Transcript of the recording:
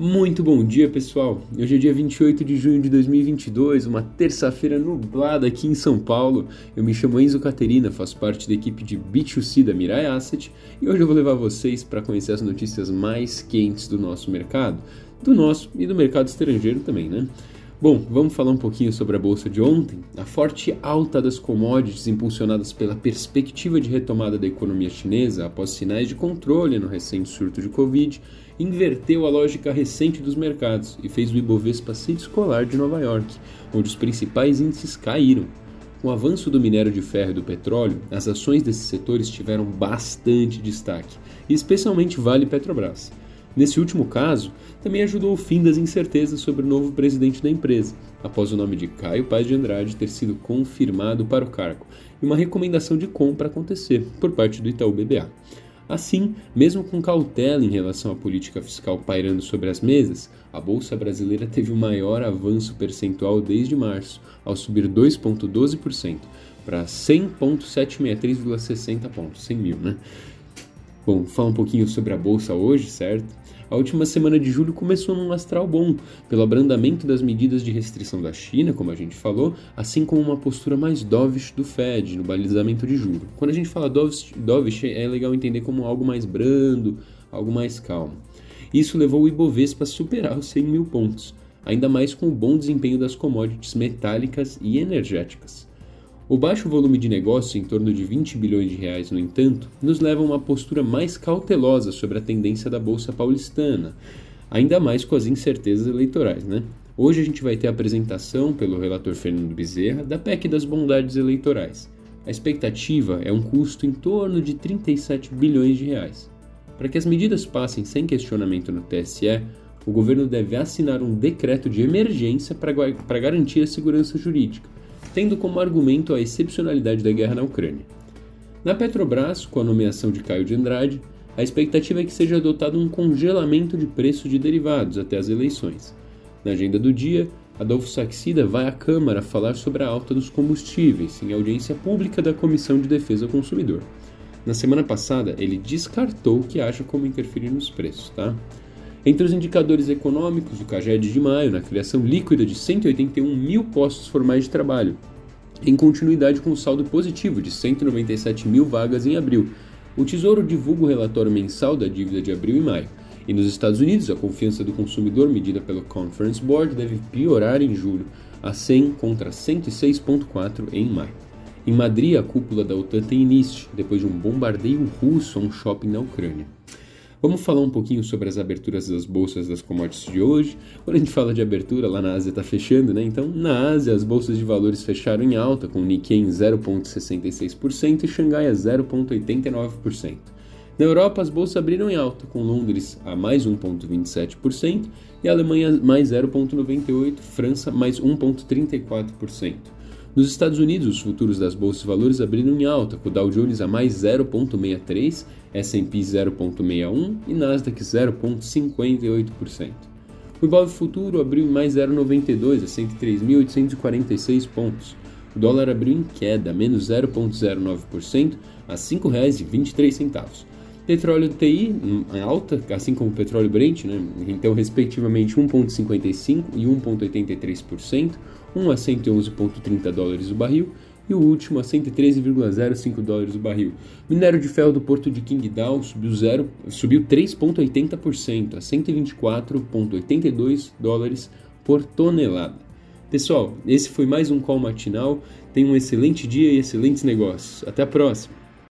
Muito bom dia, pessoal. Hoje é dia 28 de junho de 2022, uma terça-feira nublada aqui em São Paulo. Eu me chamo Enzo Caterina, faço parte da equipe de B2C da Mirai Asset e hoje eu vou levar vocês para conhecer as notícias mais quentes do nosso mercado, do nosso e do mercado estrangeiro também, né? Bom, vamos falar um pouquinho sobre a bolsa de ontem. A forte alta das commodities, impulsionadas pela perspectiva de retomada da economia chinesa após sinais de controle no recente surto de Covid, inverteu a lógica recente dos mercados e fez o Ibovespa se descolar de Nova York, onde os principais índices caíram. Com o avanço do minério de ferro e do petróleo, as ações desses setores tiveram bastante destaque, especialmente Vale Petrobras. Nesse último caso, também ajudou o fim das incertezas sobre o novo presidente da empresa, após o nome de Caio Paz de Andrade ter sido confirmado para o cargo e uma recomendação de compra acontecer por parte do Itaú BBA. Assim, mesmo com cautela em relação à política fiscal pairando sobre as mesas, a bolsa brasileira teve o maior avanço percentual desde março, ao subir 2,12% para 100,763,60 pontos, 100 mil, né? Bom, falar um pouquinho sobre a bolsa hoje, certo? A última semana de julho começou num astral bom, pelo abrandamento das medidas de restrição da China, como a gente falou, assim como uma postura mais dovish do Fed no balizamento de juros. Quando a gente fala dovish, dovish, é legal entender como algo mais brando, algo mais calmo. Isso levou o Ibovespa a superar os 100 mil pontos, ainda mais com o bom desempenho das commodities metálicas e energéticas. O baixo volume de negócio, em torno de 20 bilhões de reais, no entanto, nos leva a uma postura mais cautelosa sobre a tendência da bolsa paulistana, ainda mais com as incertezas eleitorais, né? Hoje a gente vai ter a apresentação pelo relator Fernando Bezerra da PEC das bondades eleitorais. A expectativa é um custo em torno de 37 bilhões de reais. Para que as medidas passem sem questionamento no TSE, o governo deve assinar um decreto de emergência para garantir a segurança jurídica tendo como argumento a excepcionalidade da guerra na Ucrânia. Na Petrobras, com a nomeação de Caio de Andrade, a expectativa é que seja adotado um congelamento de preço de derivados até as eleições. Na agenda do dia, Adolfo Saxida vai à Câmara falar sobre a alta dos combustíveis em audiência pública da Comissão de Defesa do Consumidor. Na semana passada, ele descartou que acha como interferir nos preços, tá? Entre os indicadores econômicos, o CAGED de maio, na criação líquida de 181 mil postos formais de trabalho, em continuidade com o saldo positivo de 197 mil vagas em abril. O Tesouro divulga o relatório mensal da dívida de abril e maio. E nos Estados Unidos, a confiança do consumidor medida pelo Conference Board deve piorar em julho, a 100 contra 106,4 em maio. Em Madrid, a cúpula da OTAN tem início, depois de um bombardeio russo a um shopping na Ucrânia. Vamos falar um pouquinho sobre as aberturas das bolsas das commodities de hoje. Quando a gente fala de abertura, lá na Ásia está fechando, né? Então, na Ásia, as bolsas de valores fecharam em alta, com o Nikkei em 0,66% e Xangai a 0,89%. Na Europa, as bolsas abriram em alta, com Londres a mais 1,27% e Alemanha mais 0,98%, França mais 1,34%. Nos Estados Unidos, os futuros das bolsas de valores abriram em alta, com o Dow Jones a mais 0,63%, S&P 0,61% e Nasdaq 0,58%. O Ibov Futuro abriu em mais 0,92 a 103.846 pontos. O dólar abriu em queda, menos 0,09% a R$ 5,23. Petróleo TI em alta, assim como o petróleo Brent, né? então respectivamente 1,55% e 1,83%, 1 a 111,30 dólares o barril e o último a 113,05 dólares o barril. Minério de ferro do porto de Qingdao subiu, subiu 3,80% a 124,82 dólares por tonelada. Pessoal, esse foi mais um call matinal. Tenha um excelente dia e excelentes negócios. Até a próxima!